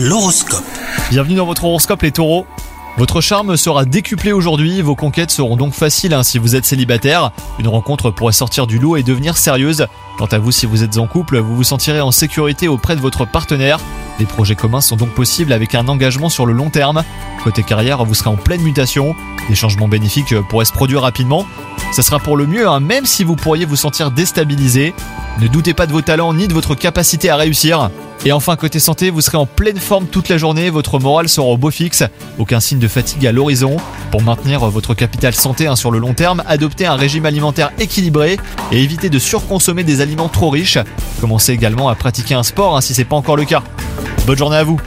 L'horoscope. Bienvenue dans votre horoscope les taureaux. Votre charme sera décuplé aujourd'hui, vos conquêtes seront donc faciles hein, si vous êtes célibataire. Une rencontre pourrait sortir du lot et devenir sérieuse. Quant à vous, si vous êtes en couple, vous vous sentirez en sécurité auprès de votre partenaire. Des projets communs sont donc possibles avec un engagement sur le long terme. Côté carrière, vous serez en pleine mutation. Des changements bénéfiques pourraient se produire rapidement. Ça sera pour le mieux, hein, même si vous pourriez vous sentir déstabilisé. Ne doutez pas de vos talents ni de votre capacité à réussir. Et enfin, côté santé, vous serez en pleine forme toute la journée, votre morale sera au beau fixe, aucun signe de fatigue à l'horizon. Pour maintenir votre capital santé hein, sur le long terme, adoptez un régime alimentaire équilibré et évitez de surconsommer des aliments trop riches. Commencez également à pratiquer un sport hein, si c'est pas encore le cas. Bonne journée à vous